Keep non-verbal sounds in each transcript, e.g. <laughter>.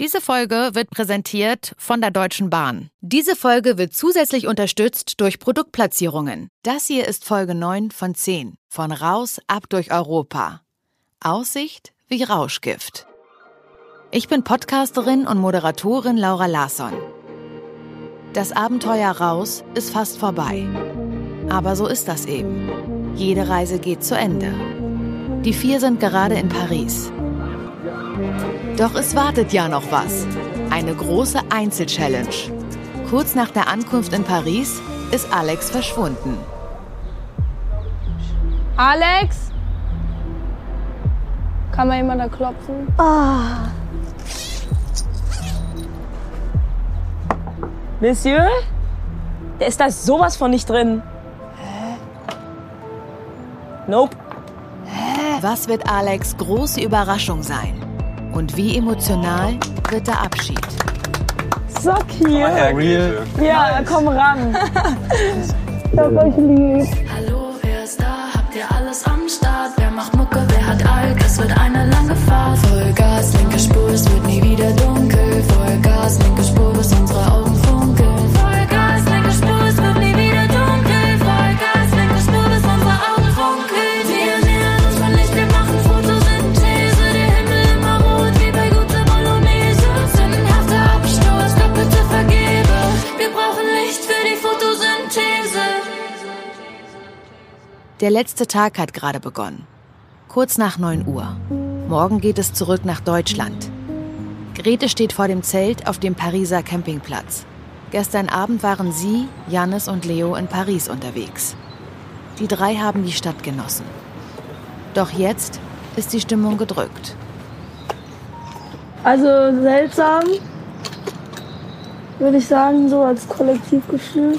Diese Folge wird präsentiert von der Deutschen Bahn. Diese Folge wird zusätzlich unterstützt durch Produktplatzierungen. Das hier ist Folge 9 von 10 von Raus ab durch Europa. Aussicht wie Rauschgift. Ich bin Podcasterin und Moderatorin Laura Larsson. Das Abenteuer Raus ist fast vorbei. Aber so ist das eben. Jede Reise geht zu Ende. Die vier sind gerade in Paris. Doch es wartet ja noch was. Eine große Einzelchallenge. Kurz nach der Ankunft in Paris ist Alex verschwunden. Alex? Kann mal jemand da klopfen? Ah. Monsieur? Der ist da sowas von nicht drin. Hä? Nope. Was wird Alex' große Überraschung sein? Und wie emotional wird der Abschied? Sag hier. Real. Ja, komm ran. <laughs> ich hab euch lieb. Hallo, wer ist da? Habt ihr alles am Start? Wer macht Mucke? Wer hat Alk? Es wird eine lange Fahrt. Vollgas, linke Spur, es wird nie wieder dunkel. Vollgas, linke Photosynthese. Der letzte Tag hat gerade begonnen. Kurz nach 9 Uhr. Morgen geht es zurück nach Deutschland. Grete steht vor dem Zelt auf dem Pariser Campingplatz. Gestern Abend waren sie, Jannis und Leo in Paris unterwegs. Die drei haben die Stadt genossen. Doch jetzt ist die Stimmung gedrückt. Also seltsam, würde ich sagen, so als Kollektivgefühl.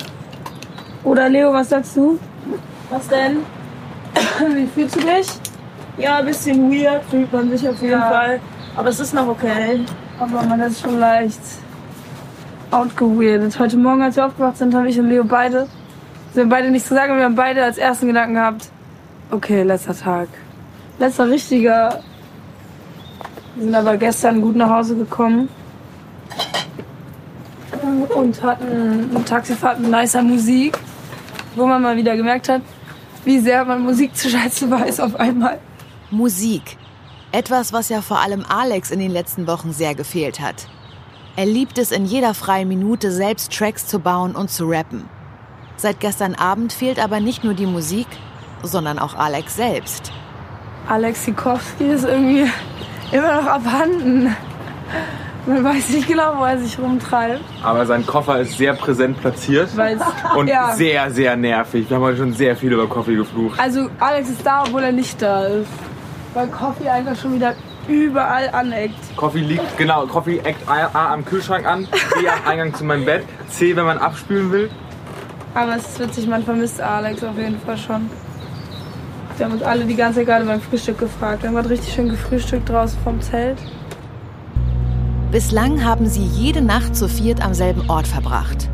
Oder Leo, was sagst du? Was denn? <coughs> Wie fühlst du dich? Ja, ein bisschen weird fühlt man sich auf jeden Ja. Fall. Aber es ist noch okay. Aber man ist schon leicht outgeweirdet. Heute Morgen, als wir aufgewacht sind, haben ich und Leo beide, wir haben beide nichts gesagt, aber wir haben beide als ersten Gedanken gehabt, okay, letzter Tag. Letzter richtiger. Wir sind aber gestern gut nach Hause gekommen. Und hatten eine Taxifahrt mit nicer Musik, wo man mal wieder gemerkt hat, wie sehr man Musik zu schätzen weiß auf einmal. Musik. Etwas, was ja vor allem Alex in den letzten Wochen sehr gefehlt hat. Er liebt es in jeder freien Minute selbst Tracks zu bauen und zu rappen. Seit gestern Abend fehlt aber nicht nur die Musik, sondern auch Alex selbst. Alex Sikowski ist irgendwie immer noch abhanden. Man weiß nicht genau, wo er sich rumtreibt. Aber sein Koffer ist sehr präsent platziert und <laughs> ja. sehr, sehr nervig. Wir haben heute schon sehr viel über Coffee geflucht. Also Alex ist da, obwohl er nicht da ist. Weil Coffee einfach schon wieder überall aneckt. Coffee liegt, genau, Coffee eckt A, A am Kühlschrank an, B am Eingang zu meinem Bett, C, wenn man abspülen will. Aber es ist witzig, man vermisst Alex auf jeden Fall schon. Wir haben uns alle die ganze Zeit gerade beim Frühstück gefragt. Wir haben gerade richtig schön gefrühstückt draußen vom Zelt. Bislang haben sie jede Nacht zu viert am selben Ort verbracht.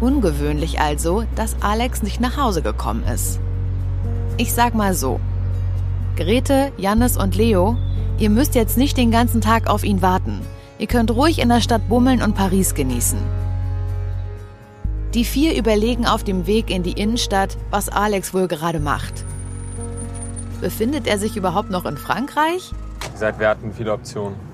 Ungewöhnlich also, dass Alex nicht nach Hause gekommen ist. Ich sag mal so. Grete, Jannis und Leo, ihr müsst jetzt nicht den ganzen Tag auf ihn warten. Ihr könnt ruhig in der Stadt bummeln und Paris genießen. Die vier überlegen auf dem Weg in die Innenstadt, was Alex wohl gerade macht. Befindet er sich überhaupt noch in Frankreich? Gesagt, wir hatten viele Optionen.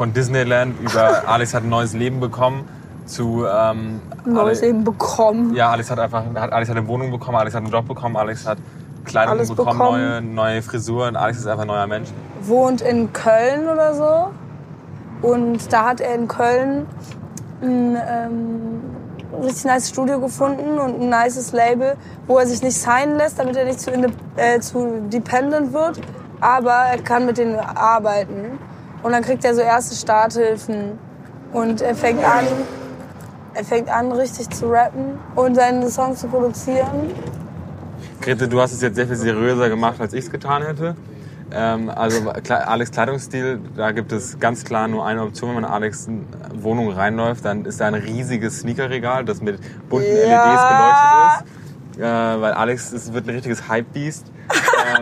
Von Disneyland über <laughs> Alex hat ein neues Leben bekommen zu ähm, Neues Ale- eben bekommen. Ja, Alex hat einfach hat, Alex hat eine Wohnung bekommen, Alex hat einen Job bekommen, Alex hat Kleidung Alles bekommen, bekommen. neue, neue Frisur und Alex ist einfach ein neuer Mensch. wohnt in Köln oder so. Und da hat er in Köln ein ähm, richtig nice Studio gefunden und ein nices Label, wo er sich nicht signen lässt, damit er nicht zu, äh, zu dependent wird. Aber er kann mit denen arbeiten. Und dann kriegt er so erste Starthilfen. Und er fängt an, er fängt an, richtig zu rappen und seine Songs zu produzieren. Grete, du hast es jetzt sehr viel seriöser gemacht, als ich es getan hätte. Ähm, also Alex Kleidungsstil, da gibt es ganz klar nur eine Option, wenn man in Alex Wohnung reinläuft, dann ist da ein riesiges Sneakerregal, das mit bunten Ja. LEDs beleuchtet ist. Äh, weil Alex ist, wird ein richtiges Hype-Beast.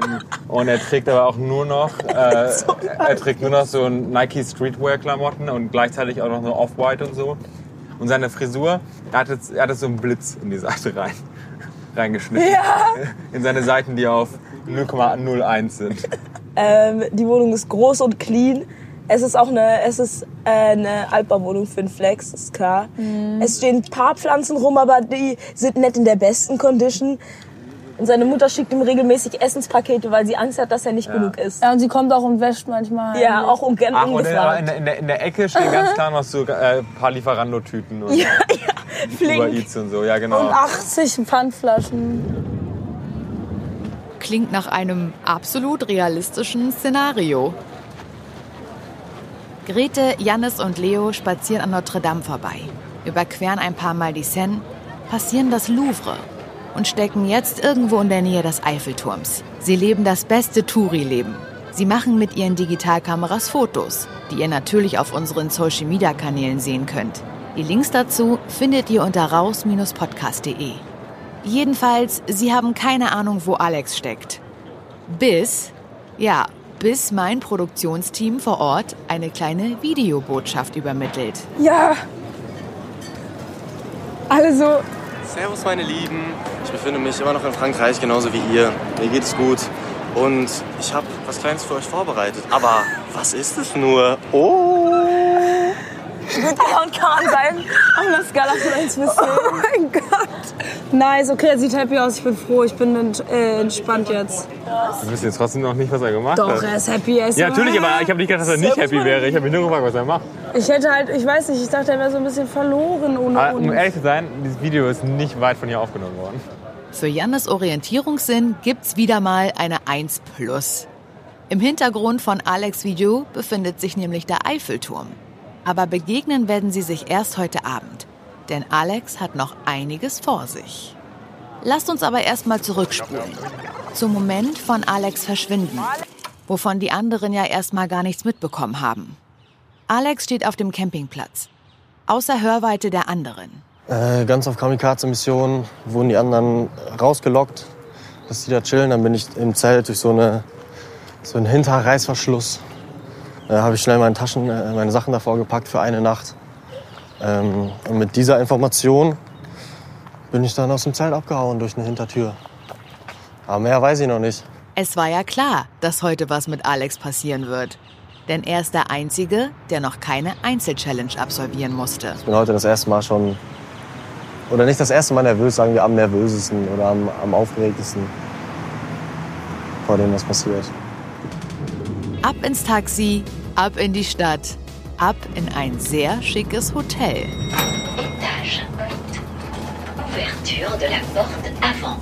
Ähm, und er trägt aber auch nur noch, äh, <laughs> er trägt nur noch so Nike Streetwear-Klamotten und gleichzeitig auch noch so Off-White und so. Und seine Frisur, er hat, jetzt, er hat jetzt so einen Blitz in die Seite rein, <laughs> reingeschnitten. Ja. <laughs> In seine Seiten, die auf 0,01 sind. Ähm, die Wohnung ist groß und clean. Es ist auch eine, es ist äh, eine Altbauwohnung für einen Flex, ist klar. Es stehen ein paar Pflanzen rum, aber die sind nicht in der besten Condition. Und seine Mutter schickt ihm regelmäßig Essenspakete, weil sie Angst hat, dass er nicht genug isst. Ja, und sie kommt auch und wäscht manchmal. Ja, auch um gern Ach, und in, in, der- in, der, in der Ecke stehen ganz klar noch so äh, ein paar Lieferando-Tüten und <laughs> ja, ja, Uber flink. Eats und so. Ja, genau. Und 80 Pfandflaschen. Klingt nach einem absolut realistischen Szenario. Grete, Jannis und Leo spazieren an Notre Dame vorbei, überqueren ein paar Mal die Seine, passieren das Louvre und stecken jetzt irgendwo in der Nähe des Eiffelturms. Sie leben das beste Touri-Leben. Sie machen mit ihren Digitalkameras Fotos, die ihr natürlich auf unseren Social-Media-Kanälen sehen könnt. Die Links dazu findet ihr unter raus-podcast.de. Jedenfalls, sie haben keine Ahnung, wo Alex steckt. Bis, ja, bis mein Produktionsteam vor Ort eine kleine Videobotschaft übermittelt. Ja. Also, Servus meine Lieben, ich befinde mich immer noch in Frankreich, genauso wie ihr. Mir geht es gut und ich habe was Kleines für euch vorbereitet. Aber was ist es nur? Oh! Ja, und kann sein, auf einer Skala von 1 bis 10. oh mein Gott. Nice, okay, er sieht happy aus. Ich bin froh, ich bin ent äh, entspannt jetzt. Wir wissen jetzt trotzdem noch nicht, was er gemacht Doch, hat. er ist happy. Er ist Ja, natürlich, aber ich habe nicht gedacht, dass er nicht happy wäre. Ich habe mich nur gefragt, was er macht. Ich hätte halt, ich weiß nicht, ich dachte, er wäre so ein bisschen verloren ohne Aber um ehrlich zu sein, dieses Video ist nicht weit von hier aufgenommen worden. Für Jannes Orientierungssinn gibt's wieder mal eine 1 plus. Im Hintergrund von Alex Video befindet sich nämlich der Eiffelturm. Aber begegnen werden sie sich erst heute Abend. Denn Alex hat noch einiges vor sich. Lasst uns aber erstmal zurückspulen. Zum Moment von Alex Verschwinden. Wovon die anderen ja erstmal gar nichts mitbekommen haben. Alex steht auf dem Campingplatz. Außer Hörweite der anderen. Äh, ganz auf Kamikaze-Mission wurden die anderen rausgelockt, dass die da chillen. Dann bin ich im Zelt durch so, eine, so einen Hinterreißverschluss. Äh, habe ich schnell meine Taschen, äh, meine Sachen davor gepackt für eine Nacht. Ähm, und mit dieser Information bin ich dann aus dem Zelt abgehauen durch eine Hintertür. Aber mehr weiß ich noch nicht. Es war ja klar, dass heute was mit Alex passieren wird. Denn er ist der Einzige, der noch keine Einzelchallenge absolvieren musste. Ich bin heute das erste Mal schon, oder nicht das erste Mal nervös, sagen wir am nervösesten oder am, am aufgeregtesten vor dem, was passiert. Ab ins Taxi, ab in die Stadt, ab in ein sehr schickes Hotel. Étage. Ouverture de la porte avant.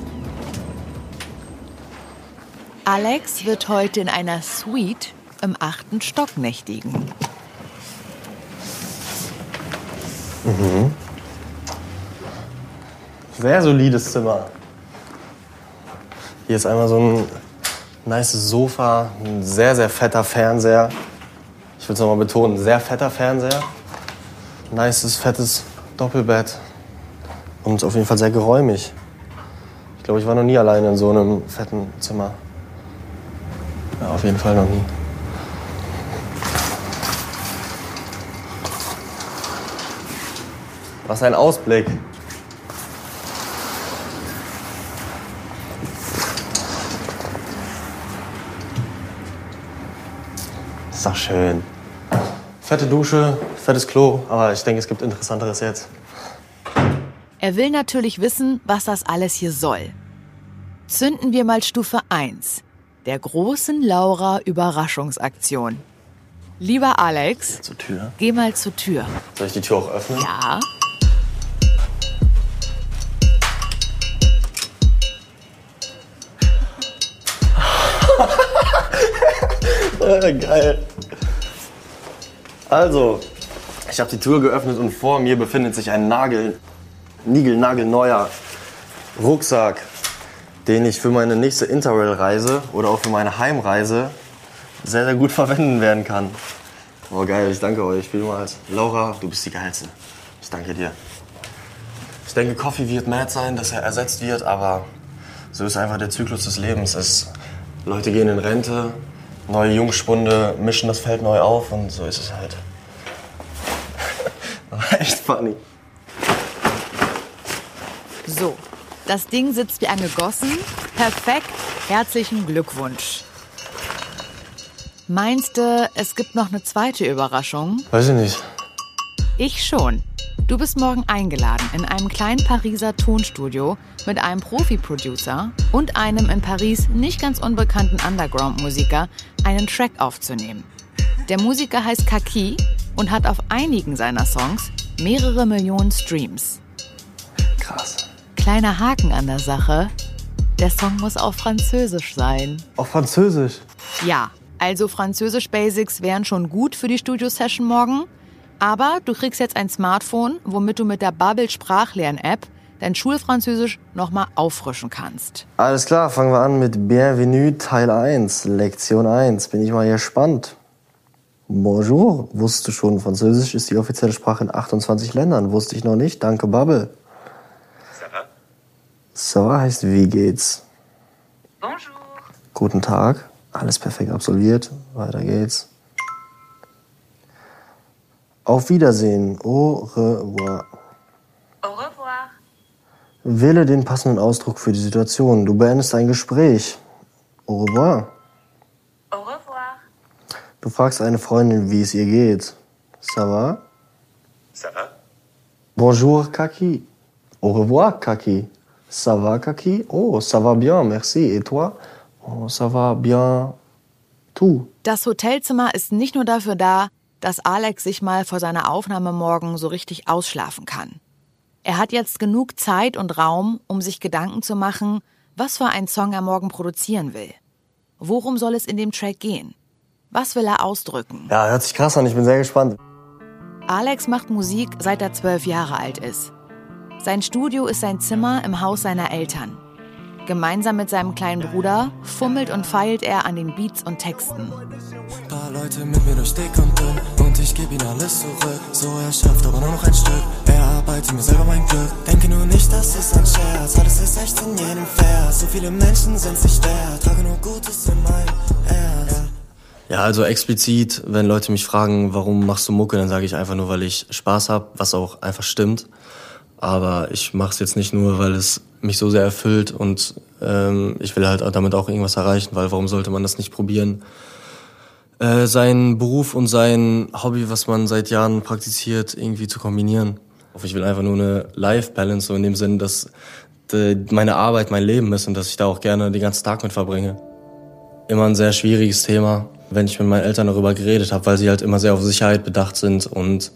Alex wird heute in einer Suite im achten Stock nächtigen. Sehr solides Zimmer. Hier ist einmal so ein nice Sofa, ein sehr, sehr fetter Fernseher. Ich will es nochmal betonen, sehr fetter Fernseher. Nices, fettes Doppelbett. Und auf jeden Fall sehr geräumig. Ich glaube, ich war noch nie alleine in so einem fetten Zimmer. Ja, auf jeden Fall noch nie. Was ein Ausblick. Ist doch schön. Fette Dusche, fettes Klo, aber ich denke, es gibt Interessanteres jetzt. Er will natürlich wissen, was das alles hier soll. Zünden wir mal Stufe 1, der großen Laura Überraschungsaktion. Lieber Alex, Zur Tür. geh mal zur Tür. Soll ich die Tür auch öffnen? Ja? <laughs> Geil. Also, ich habe die Tür geöffnet und vor mir befindet sich ein Nagel, niegelnagelneuer Rucksack, den ich für meine nächste Interrail-Reise oder auch für meine Heimreise sehr, sehr gut <laughs> verwenden werden kann. Oh geil, ich danke euch vielmals. Laura, du bist die Geilste. Ich danke dir. Ich denke, Coffee wird mad sein, dass er ersetzt wird, aber so ist einfach der Zyklus des Lebens. Es Leute gehen in Rente, neue Jungspunde mischen das Feld neu auf und so ist es halt. <laughs> <laughs> Echt funny. So, das Ding sitzt wie angegossen. Perfekt. Herzlichen Glückwunsch. Meinst du, es gibt noch eine zweite Überraschung? Weiß ich nicht. Ich schon. Du bist morgen eingeladen, in einem kleinen Pariser Tonstudio mit einem Profi-Producer und einem in Paris nicht ganz unbekannten Underground-Musiker einen Track aufzunehmen. Der Musiker heißt Kaki und hat auf einigen seiner Songs mehrere Millionen Streams. Krass. Kleiner Haken an der Sache. Der Song muss auf Französisch sein. Auf Französisch. Ja, also Französisch Basics wären schon gut für die Studio-Session morgen. Aber du kriegst jetzt ein Smartphone, womit du mit der Bubble Sprachlern-App dein Schulfranzösisch nochmal auffrischen kannst. Alles klar, fangen wir an mit Bienvenue Teil 1, Lektion 1. Bin ich mal gespannt. Bonjour. Wusstest du schon, Französisch ist die offizielle Sprache in 28 Ländern. Wusste ich noch nicht. Danke, Bubble. Ça va heißt, wie geht's? Bonjour. Guten Tag. Alles perfekt absolviert. Weiter geht's. Auf Wiedersehen. Au revoir. Au revoir. Wähle den passenden Ausdruck für die Situation. Du beendest ein Gespräch. Au revoir. Au revoir. Du fragst eine Freundin, wie es ihr geht. Ça va? Ça va Bonjour, Kaki. Au revoir, Kaki. Ça va, Kaki? Oh, ça va bien, merci. Et toi? Oh, ça va bien. Tout. Das Hotelzimmer ist nicht nur dafür da, dass Alex sich mal vor seiner Aufnahme morgen so richtig ausschlafen kann. Er hat jetzt genug Zeit und Raum, um sich Gedanken zu machen, was für einen Song er morgen produzieren will. Worum soll es in dem Track gehen? Was will er ausdrücken? Ja, hört sich krass an. Ich bin sehr gespannt. Alex macht Musik, seit er zwölf Jahre alt ist. Sein Studio ist sein Zimmer im Haus seiner Eltern. Gemeinsam mit seinem kleinen Bruder fummelt und feilt er an den Beats und Texten. Paar Leute mit mir durch dick und dünn und ich geb ihnen alles zurück. So er schafft aber nur noch ein Stück. Er arbeitet mir selber mein Glück. Denke nur nicht, das ist ein Scherz. Alles ist echt in jedem Vers. So viele Menschen sind sich wert. Trage nur Gutes in mein Herz. Ja, also explizit, wenn Leute mich fragen, warum machst du Mucke, dann sage ich einfach nur, weil ich Spaß habe, was auch einfach stimmt. Aber ich mache es jetzt nicht nur, weil es mich so sehr erfüllt und ähm, ich will halt damit auch irgendwas erreichen, weil warum sollte man das nicht probieren? Äh, seinen Beruf und sein Hobby, was man seit Jahren praktiziert, irgendwie zu kombinieren. Ich will einfach nur eine Life-Balance, so in dem Sinn, dass äh, meine Arbeit mein Leben ist und dass ich da auch gerne den ganzen Tag mit verbringe. Immer ein sehr schwieriges Thema, wenn ich mit meinen Eltern darüber geredet habe, weil sie halt immer sehr auf Sicherheit bedacht sind und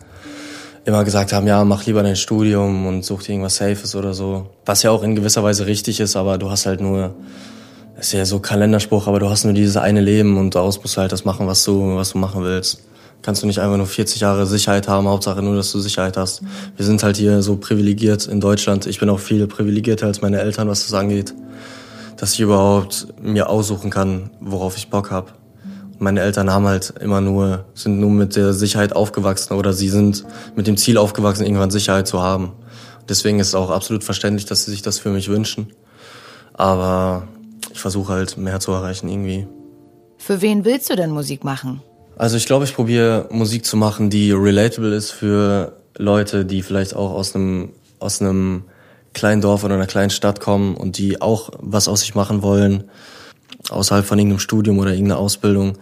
immer gesagt haben, ja, mach lieber dein Studium und such dir irgendwas Safes oder so. Was ja auch in gewisser Weise richtig ist, aber du hast halt nur, ist ja so Kalenderspruch, aber du hast nur dieses eine Leben und daraus musst du halt das machen, was du, was du machen willst. Kannst du nicht einfach nur 40 Jahre Sicherheit haben, Hauptsache nur, dass du Sicherheit hast. Wir sind halt hier so privilegiert in Deutschland. Ich bin auch viel privilegierter als meine Eltern, was das angeht. Dass ich überhaupt mir aussuchen kann, worauf ich Bock habe meine Eltern haben halt immer nur, sind nur mit der Sicherheit aufgewachsen oder sie sind mit dem Ziel aufgewachsen, irgendwann Sicherheit zu haben. Deswegen ist es auch absolut verständlich, dass sie sich das für mich wünschen. Aber ich versuche halt mehr zu erreichen irgendwie. Für wen willst du denn Musik machen? Also ich glaube, ich probiere Musik zu machen, die relatable ist für Leute, die vielleicht auch aus einem aus einem kleinen Dorf oder einer kleinen Stadt kommen und die auch was aus sich machen wollen außerhalb von irgendeinem Studium oder irgendeiner Ausbildung.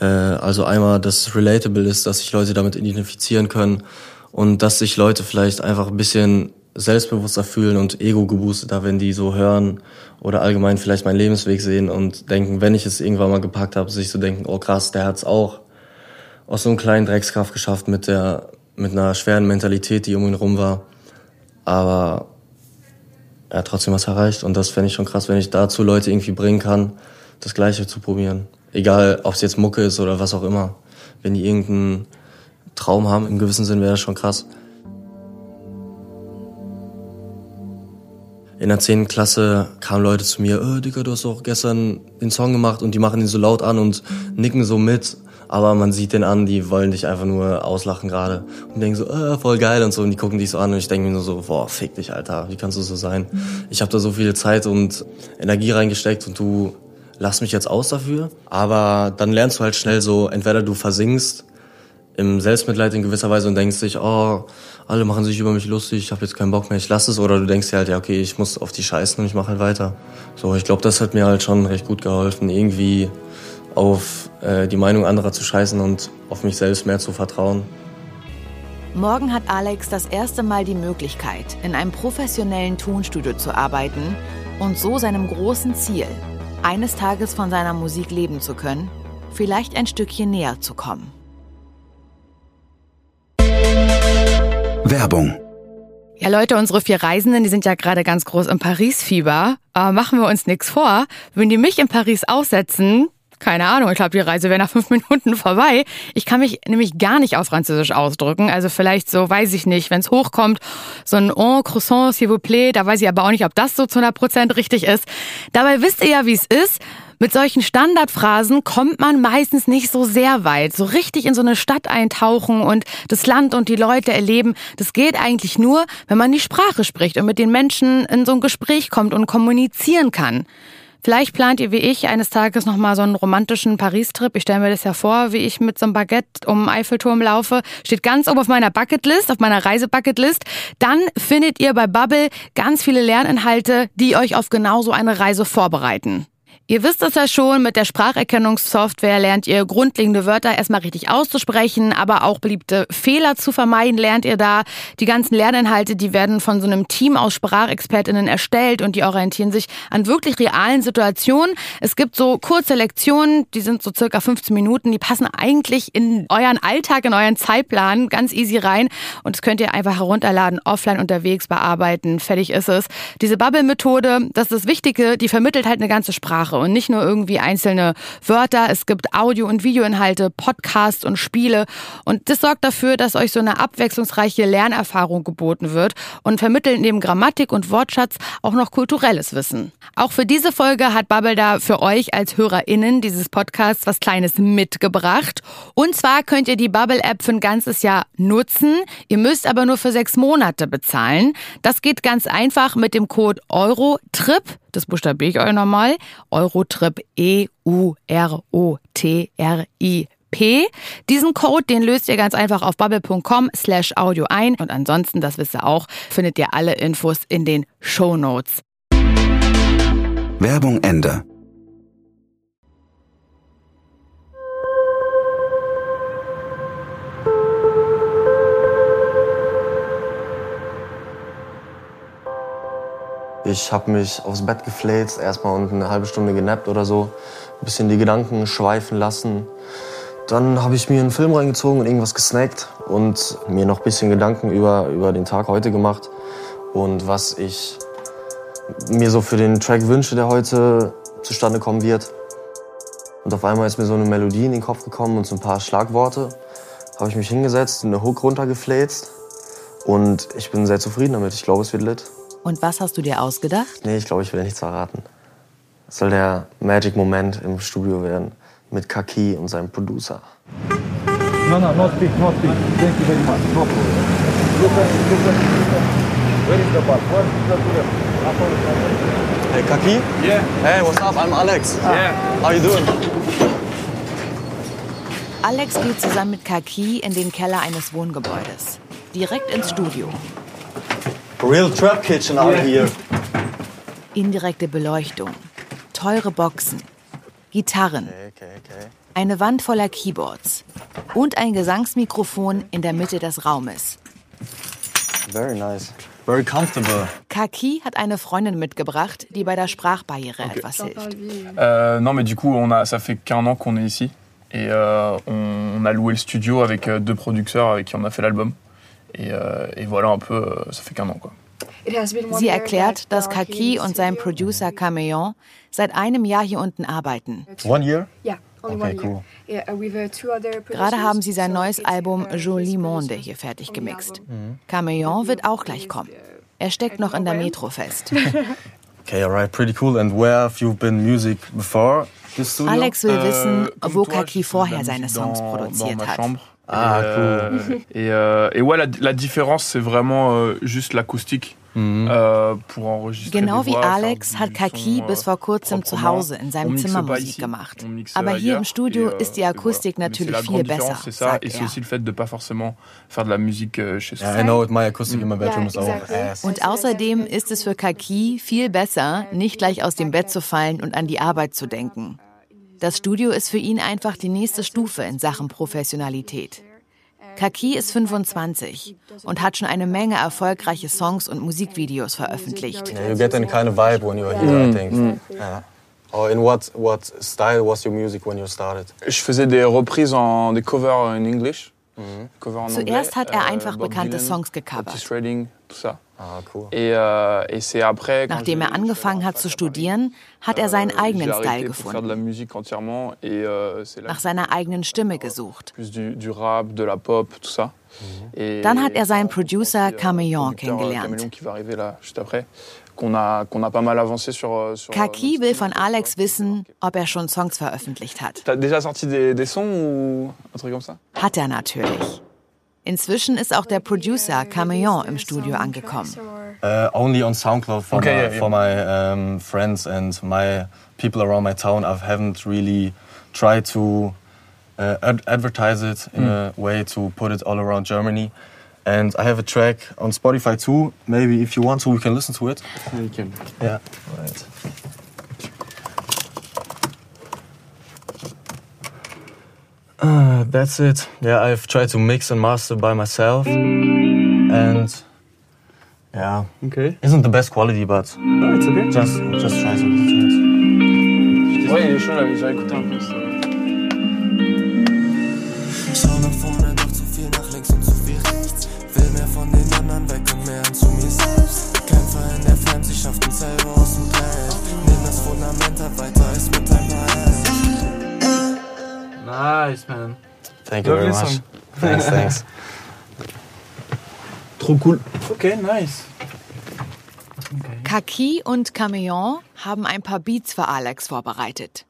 Äh, also einmal, dass es relatable ist, dass sich Leute damit identifizieren können und dass sich Leute vielleicht einfach ein bisschen selbstbewusster fühlen und ego geboosteter, wenn die so hören oder allgemein vielleicht meinen Lebensweg sehen und denken, wenn ich es irgendwann mal gepackt habe, sich so denken, oh krass, der hat's auch aus so einem kleinen Dreckskraft geschafft mit der mit einer schweren Mentalität, die um ihn rum war. Aber er hat trotzdem was erreicht und das fände ich schon krass, wenn ich dazu Leute irgendwie bringen kann, das Gleiche zu probieren. Egal, ob es jetzt Mucke ist oder was auch immer. Wenn die irgendeinen Traum haben, im gewissen Sinn wäre das schon krass. In der 10. Klasse kamen Leute zu mir, äh, Digga, du hast doch gestern den Song gemacht und die machen ihn so laut an und nicken so mit. Aber man sieht den an, die wollen dich einfach nur auslachen gerade. Und denken so, äh, voll geil und so. Und die gucken dich so an und ich denke mir nur so, boah, fick dich, Alter, wie kannst du so sein? Ich habe da so viel Zeit und Energie reingesteckt und du lass mich jetzt aus dafür. Aber dann lernst du halt schnell so, entweder du versinkst im Selbstmitleid in gewisser Weise und denkst dich, oh, alle machen sich über mich lustig, ich habe jetzt keinen Bock mehr, ich lasse es. Oder du denkst dir halt, ja, okay, ich muss auf die scheißen und ich mache halt weiter. So, ich glaube, das hat mir halt schon recht gut geholfen, irgendwie auf äh, die Meinung anderer zu scheißen und auf mich selbst mehr zu vertrauen. Morgen hat Alex das erste Mal die Möglichkeit, in einem professionellen Tonstudio zu arbeiten und so seinem großen Ziel, eines Tages von seiner Musik leben zu können, vielleicht ein Stückchen näher zu kommen. Werbung. Ja, Leute, unsere vier Reisenden, die sind ja gerade ganz groß im Paris-Fieber. Aber machen wir uns nichts vor. Wenn die mich in Paris aussetzen, keine Ahnung, ich glaube, die Reise wäre nach fünf <laughs> Minuten vorbei. Ich kann mich nämlich gar nicht auf Französisch ausdrücken. Also vielleicht so, weiß ich nicht, wenn es hochkommt, so ein Oh, Croissant, s'il vous plaît, da weiß ich aber auch nicht, ob das so zu 100 Prozent richtig ist. Dabei wisst ihr ja, wie es ist. Mit solchen Standardphrasen kommt man meistens nicht so sehr weit. So richtig in so eine Stadt eintauchen und das Land und die Leute erleben, das geht eigentlich nur, wenn man die Sprache spricht und mit den Menschen in so ein Gespräch kommt und kommunizieren kann. Vielleicht plant ihr wie ich eines Tages nochmal so einen romantischen Paris-Trip. Ich stelle mir das ja vor, wie ich mit so einem Baguette um den Eiffelturm laufe. Steht ganz oben auf meiner Bucketlist, auf meiner Reisebucketlist. Dann findet ihr bei Bubble ganz viele Lerninhalte, die euch auf genau so eine Reise vorbereiten. Ihr wisst es ja schon, mit der Spracherkennungssoftware lernt ihr grundlegende Wörter erstmal richtig auszusprechen, aber auch beliebte Fehler zu vermeiden lernt ihr da. Die ganzen Lerninhalte, die werden von so einem Team aus Sprachexpertinnen erstellt und die orientieren sich an wirklich realen Situationen. Es gibt so kurze Lektionen, die sind so circa 15 Minuten, die passen eigentlich in euren Alltag, in euren Zeitplan ganz easy rein und das könnt ihr einfach herunterladen, offline unterwegs bearbeiten, fertig ist es. Diese Bubble-Methode, das ist das Wichtige, die vermittelt halt eine ganze Sprache und nicht nur irgendwie einzelne Wörter. Es gibt Audio- und Videoinhalte, Podcasts und Spiele. Und das sorgt dafür, dass euch so eine abwechslungsreiche Lernerfahrung geboten wird und vermittelt neben Grammatik und Wortschatz auch noch kulturelles Wissen. Auch für diese Folge hat Bubble da für euch als HörerInnen dieses Podcasts was Kleines mitgebracht. Und zwar könnt ihr die Bubble-App für ein ganzes Jahr nutzen. Ihr müsst aber nur für sechs Monate bezahlen. Das geht ganz einfach mit dem Code EUROTRIP das buchstabiere ich euch nochmal, Eurotrip E-U-R-O-T-R-I-P. Diesen Code, den löst ihr ganz einfach auf bubble.com slash audio ein. Und ansonsten, das wisst ihr auch, findet ihr alle Infos in den Show Notes. Werbung Ende. Ich habe mich aufs Bett gefläzt, erstmal und eine halbe Stunde genappt oder so. Ein bisschen die Gedanken schweifen lassen. Dann habe ich mir einen Film reingezogen und irgendwas gesnackt und mir noch ein bisschen Gedanken über, über den Tag heute gemacht und was ich mir so für den Track wünsche, der heute zustande kommen wird. Und auf einmal ist mir so eine Melodie in den Kopf gekommen und so ein paar Schlagworte. Habe ich mich hingesetzt, eine Hook runtergefläzt und ich bin sehr zufrieden damit. Ich glaube, es wird lit. Und was hast du dir ausgedacht? Nee, ich glaube, ich will nichts verraten. Es soll der Magic-Moment im Studio werden mit Kaki und seinem Producer. No, no, not speak, not speak. Thank you very much. No problem. Look at, look at, look at. Where is the bus? Where is the toilet? Hey, Kaki? Yeah. Hey, what's up? I'm Alex. Yeah. How you doing? Alex geht zusammen mit Kaki in den Keller eines Wohngebäudes. Direkt ins Studio. Real Trap Kitchen out here. Indirekte Beleuchtung, teure Boxen, Gitarren, Okay, okay. eine Wand voller Keyboards und ein Gesangsmikrofon in der Mitte des Raumes. Very nice. Very comfortable. Kaki hat eine Freundin mitgebracht, die bei der Sprachbarriere etwas hilft. Euh, non, mais du coup, on a, ça fait qu'un an qu'on est ici. Et euh, on, on a loué le studio avec euh, deux producteurs avec qui on a fait l'album. Et, euh, et voilà, un peu, euh, ça fait qu'un an, quoi. Sie erklärt, dass Kaki und sein Producer Cameon seit einem Jahr hier unten arbeiten. One year? Yeah, Okay, cool. Uh, uh, two other Gerade haben sie sein neues Album uh, Jolie Monde hier fertig gemixt. album. Cameon wird auch gleich kommen. Er steckt noch in der Metro fest. <laughs> Okay, alright, pretty cool. And where have you been music before this studio? Alex will wissen, comme wo Kaki vorher seine Songs produziert hat. Ah, et, euh, et, euh, et ouais, la, la différence, c'est vraiment euh, juste l'acoustique. euh, pour enregistrer Genau wie Alex hat Kaki bis euh, vor kurzem zu. Hause in seinem Zimmer Musik gemacht. Aber hier im Studio euh, ist die Akustik natürlich viel besser, sagt er. euh, I know it. My acoustic in my bedroom is auch ass. Und außerdem ist es für Kaki viel besser, nicht gleich aus dem Bett zu fallen und an die Arbeit zu denken. Das Studio ist für ihn einfach die nächste Stufe in Sachen Professionalität. Kaki ist 25 und hat schon eine Menge erfolgreiche Songs und Musikvideos veröffentlicht. Yeah, you get any kind of vibe when you're here, I think. Yeah. Or in what what style was your music when you started? Je faisais des reprises en des covers in English. En Zuerst hat er euh, einfach bekannte Dylan, Songs gecovert. Tout ça. Ah, euh, Nachdem er angefangen hat zu studieren, hat er seinen euh, eigenen j'ai Style gefunden, euh, nach seiner eigenen Stimme gesucht. plus du, du rap, de la pop, tout ça. Et Dann hat er seinen Producer euh, kennengelernt. Kaki will von Alex wissen, ob er schon Songs veröffentlicht hat. Hat er natürlich. Inzwischen ist auch der Producer Caméléon im Studio angekommen. Uh, only on SoundCloud for Okay, my, yeah, yeah. for my um, friends and my people around my town. I haven't really tried to uh, ad- advertise it in a way to put it all around Germany. And I have a track on Spotify too. Maybe if you want to, we can listen to it. Yeah. Right. Uh, that's it. Yeah, I've tried to mix and master by myself. And yeah, Okay. isn't the best quality, but No, it's okay. just just try to listen to it. Ouais, il est chaud là, j'ai écouté un peu. Nice, man. Thank you very much. Thanks, thanks. <laughs> Trop cool. Okay, nice. Kaki und Caméléon haben ein paar Beats für Alex vorbereitet.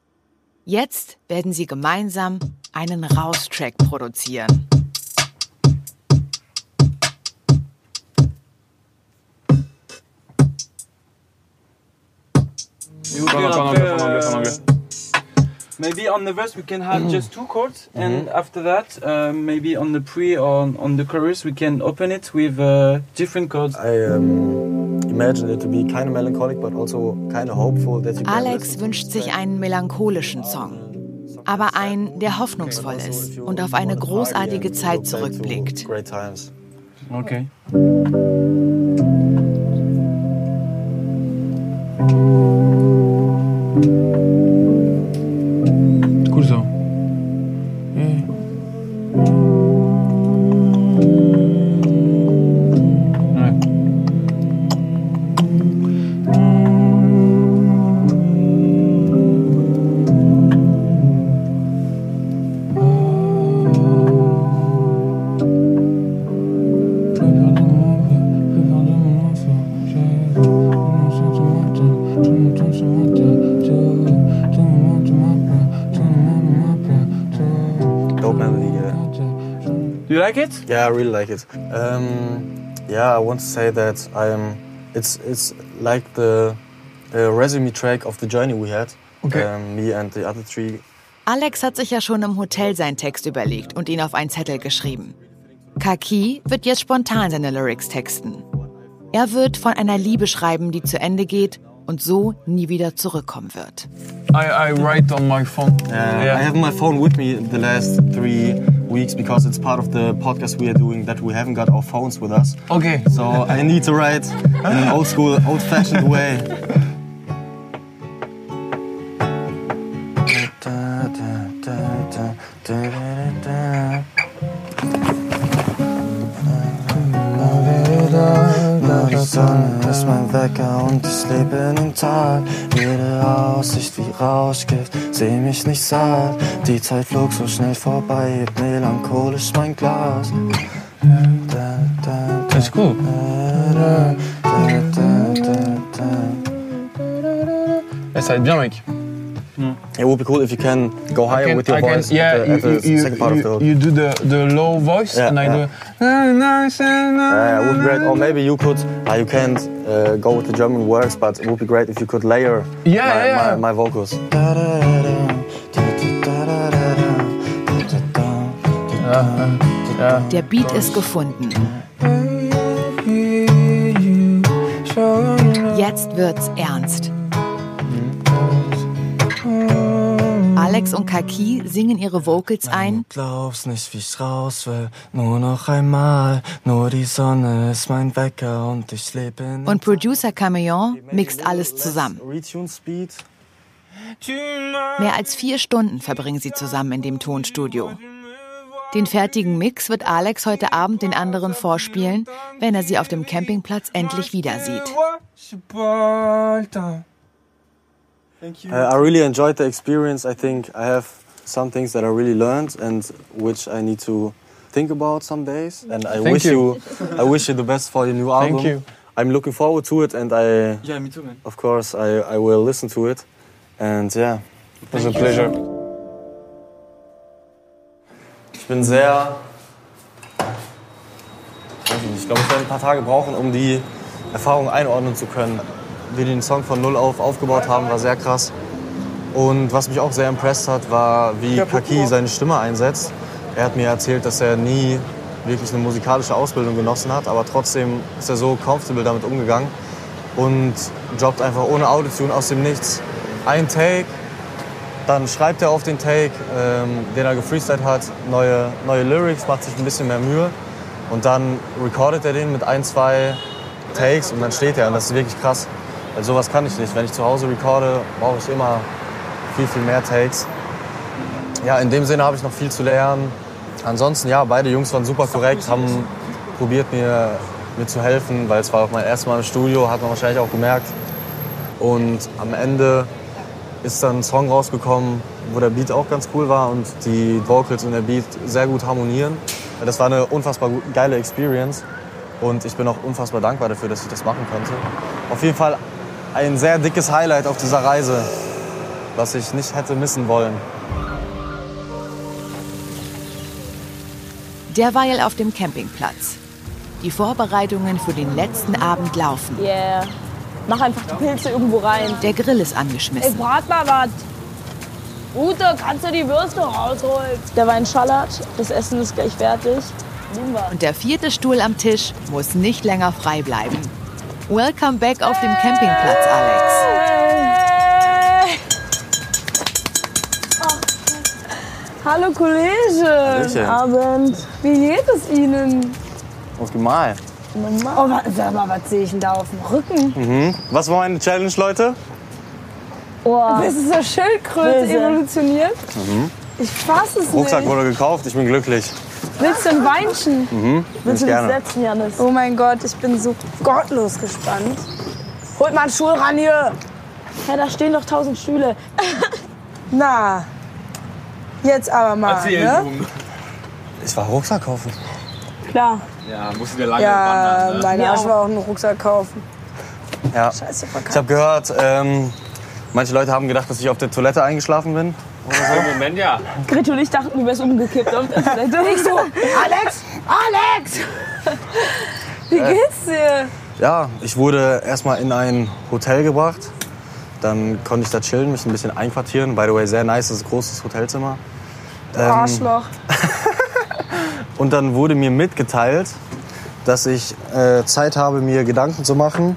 Jetzt werden sie gemeinsam einen Raus-Track produzieren. Pas en- anglais, en anglais, en anglais. Maybe on the verse we can have just two chords, and after that, uh, maybe on the pre or on, on the chorus, we can open it with uh, different chords. I um, imagine it to be kind of melancholic, but also kind of hopeful that you Alex wünscht sich einen melancholischen Song, aber einen, der hoffnungsvoll ist und auf eine großartige Zeit zurückblickt. Great times. Okay. You like it? Yeah, I really like it. Um, yeah, I want to say that I'm. It's it's like the, the resume track of the journey we had. Okay. Um, me and the other three. Alex hat sich ja schon im Hotel seinen Text überlegt und ihn auf einen Zettel geschrieben. Kaki wird jetzt spontan seine Lyrics texten. Er wird von einer Liebe schreiben, die zu Ende geht und so nie wieder zurückkommen wird. I, I write on my phone. Uh, I have my phone with me the last three weeks because it's part of the podcast we are doing that we haven't got our phones with us. Okay. So I need to write in an old school, old fashioned way. Sonne ist mein Wecker und ich lebe in den Tag. Jede Aussicht wie Rauschgift, seh mich nicht satt. Die Zeit flog so schnell vorbei, hebt melancholisch mein Glas. That's cool. Da, da, da, da, da. Eh, ça va être bien, mec. It would be cool if you can go higher can- with your I can- voice yeah, at the, at you, the you, second part you, of the hook. you do the, the low voice Yeah, and I yeah. do. Yeah, Yeah, it would be great. Or maybe you could, uh, you can't uh, go with the German words, but it would be great if you could layer Yeah, my, yeah, yeah. My, my vocals. Der Beat ist gefunden. Jetzt wird's ernst. Alex und Kaki singen ihre Vocals ein Glaubst nicht, wie ich raus will. Nur noch einmal. Nur die Sonne ist mein Wecker und ich lebe in. und Producer Camillon mixt alles zusammen. Mehr als vier Stunden verbringen sie zusammen in dem Tonstudio. Den fertigen Mix wird Alex heute Abend den anderen vorspielen, wenn er sie auf dem Campingplatz endlich wieder sieht. Uh, I really enjoyed the experience. I think I have some things that I really learned and which I need to think about some days. And I Thank wish you. you. I wish you the best for your new album. Thank you. I'm looking forward to it, and I, Yeah, me too, man. of course, I, I will listen to it. And yeah, it was a pleasure. Ich bin sehr. weiß ich nicht, Ich glaube, ich werde ein paar Tage brauchen, um die Erfahrung einordnen zu können. Wie die den Song von Null auf aufgebaut haben, war sehr krass. Und was mich auch sehr impressed hat, war, wie Kaki seine Stimme einsetzt. Er hat mir erzählt, dass er nie wirklich eine musikalische Ausbildung genossen hat, aber trotzdem ist er so comfortable damit umgegangen und jobbt einfach ohne Autotune aus dem Nichts. Ein Take, dann schreibt er auf den Take, ähm, den er gefreestylt hat, neue, neue Lyrics, macht sich ein bisschen mehr Mühe und dann recordet er den mit ein, zwei Takes und dann steht er und das ist wirklich krass. Weil sowas kann ich nicht. Wenn ich zu Hause recorde, brauche ich immer viel, viel mehr Takes. Ja, in dem Sinne habe ich noch viel zu lernen. Ansonsten, ja, beide Jungs waren super korrekt, haben probiert, mir, mir zu helfen, weil es war auch mein erstes Mal im Studio, hat man wahrscheinlich auch gemerkt. Und am Ende ist dann ein Song rausgekommen, wo der Beat auch ganz cool war und die Vocals und der Beat sehr gut harmonieren. Das war eine unfassbar geile Experience und ich bin auch unfassbar dankbar dafür, dass ich das machen konnte. Auf jeden Fall ein sehr dickes Highlight auf dieser Reise, was ich nicht hätte missen wollen. Derweil auf dem Campingplatz. Die Vorbereitungen für den letzten Abend laufen. Yeah. Mach einfach die Pilze irgendwo rein. Der Grill ist angeschmissen. brat mal was. Ute, kannst du die Würste rausholen? Der Wein schallert, das Essen ist gleich fertig. Und der vierte Stuhl am Tisch muss nicht länger frei bleiben. Welcome back auf dem Campingplatz, Alex. Hallo Kollege. Abend. Wie geht es Ihnen? Optimal. Oh, sag mal, was sehe ich denn da auf dem Rücken? Mhm. Was war meine Challenge, Leute? Oh, Das ist so Schildkröte Böse. evolutioniert. Mhm. Ich fass es Rucksack nicht. wurde gekauft, ich bin glücklich. Willst du ein Weinchen? Mhm. willst ich du dich gerne. setzen, Janis? Oh mein Gott, ich bin so gottlos gespannt. Holt mal einen Stuhl ran hier. Hä, da stehen doch tausend Stühle. <laughs> Na, jetzt aber mal. Ne? Ich war Rucksack kaufen. Klar. Ja, musst du dir lange Ja, wandern. Ne? mein Ja. Arsch war auch einen Rucksack kaufen. Ja. Scheiße, Ich verkackt. habe gehört, ähm, manche Leute haben gedacht, dass ich auf der Toilette eingeschlafen bin. Im Moment ja. Grit und ich dachten, du wärst umgekippt auf der Toilette. Ich so, Alex, Alex! <laughs> Wie geht's dir? Ja, ich wurde erstmal in ein Hotel gebracht. Dann konnte ich da chillen, mich ein bisschen einquartieren. By the way, sehr nice, das ist ein großes Hotelzimmer. Du Arschloch. <laughs> Und dann wurde mir mitgeteilt, dass ich äh, Zeit habe, mir Gedanken zu machen.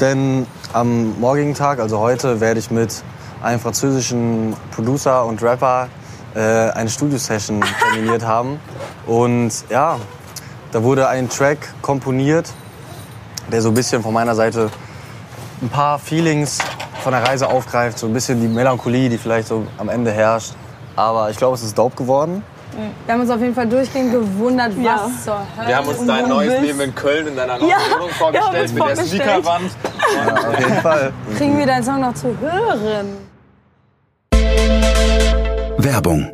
Denn am morgigen Tag, also heute, werde ich mit einem französischen Producer und Rapper äh, eine Studio-Session <laughs> terminiert haben. Und ja, da wurde ein Track komponiert, der so ein bisschen von meiner Seite ein paar Feelings von der Reise aufgreift, so ein bisschen die Melancholie, die vielleicht so am Ende herrscht. Aber ich glaube, es ist dope geworden. Wir haben uns auf jeden Fall durchgehend gewundert, was Ja. zur Hölle. Wir haben uns dein neues Leben in Köln in deiner neuen Ja, Wohnung vorgestellt mit der vorgestellt. Sneakerwand. Ja, auf jeden Fall. Kriegen wir deinen Song noch zu hören? Werbung.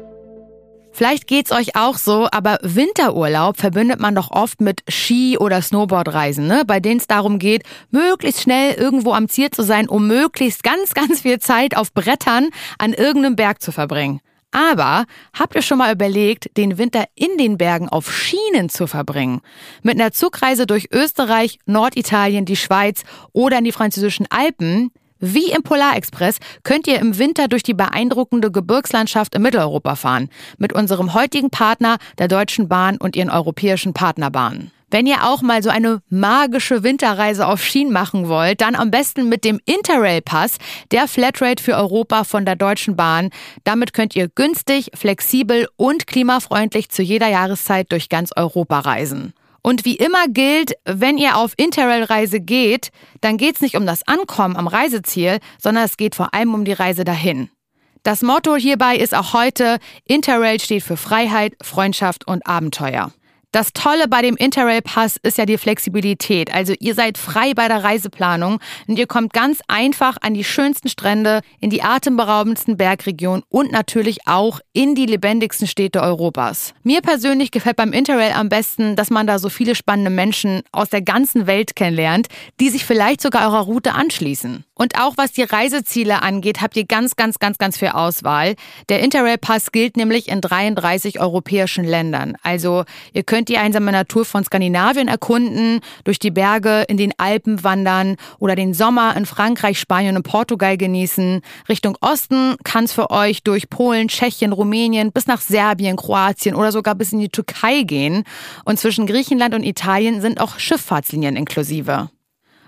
Vielleicht geht's euch auch so, aber Winterurlaub verbindet man doch oft mit Ski- oder Snowboardreisen, ne? bei denen es darum geht, möglichst schnell irgendwo am Ziel zu sein, um möglichst ganz, ganz viel Zeit auf Brettern an irgendeinem Berg zu verbringen. Aber habt ihr schon mal überlegt, den Winter in den Bergen auf Schienen zu verbringen? Mit einer Zugreise durch Österreich, Norditalien, die Schweiz oder in die französischen Alpen? Wie im Polarexpress könnt ihr im Winter durch die beeindruckende Gebirgslandschaft in Mitteleuropa fahren. Mit unserem heutigen Partner, der Deutschen Bahn und ihren europäischen Partnerbahnen. Wenn ihr auch mal so eine magische Winterreise auf Schienen machen wollt, dann am besten mit dem Interrail Pass, der Flatrate für Europa von der Deutschen Bahn. Damit könnt ihr günstig, flexibel und klimafreundlich zu jeder Jahreszeit durch ganz Europa reisen. Und wie immer gilt, wenn ihr auf Interrail-Reise geht, dann geht es nicht um das Ankommen am Reiseziel, sondern es geht vor allem um die Reise dahin. Das Motto hierbei ist auch heute, Interrail steht für Freiheit, Freundschaft und Abenteuer. Das Tolle bei dem Interrail Pass ist ja die Flexibilität. Also ihr seid frei bei der Reiseplanung und ihr kommt ganz einfach an die schönsten Strände, in die atemberaubendsten Bergregionen und natürlich auch in die lebendigsten Städte Europas. Mir persönlich gefällt beim Interrail am besten, dass man da so viele spannende Menschen aus der ganzen Welt kennenlernt, die sich vielleicht sogar eurer Route anschließen. Und auch was die Reiseziele angeht, habt ihr ganz, ganz, ganz, ganz viel Auswahl. Der Interrail Pass gilt nämlich in 33 europäischen Ländern. Also ihr könnt die einsame Natur von Skandinavien erkunden, durch die Berge in den Alpen wandern oder den Sommer in Frankreich, Spanien und Portugal genießen. Richtung Osten kann es für euch durch Polen, Tschechien, Rumänien bis nach Serbien, Kroatien oder sogar bis in die Türkei gehen. Und zwischen Griechenland und Italien sind auch Schifffahrtslinien inklusive.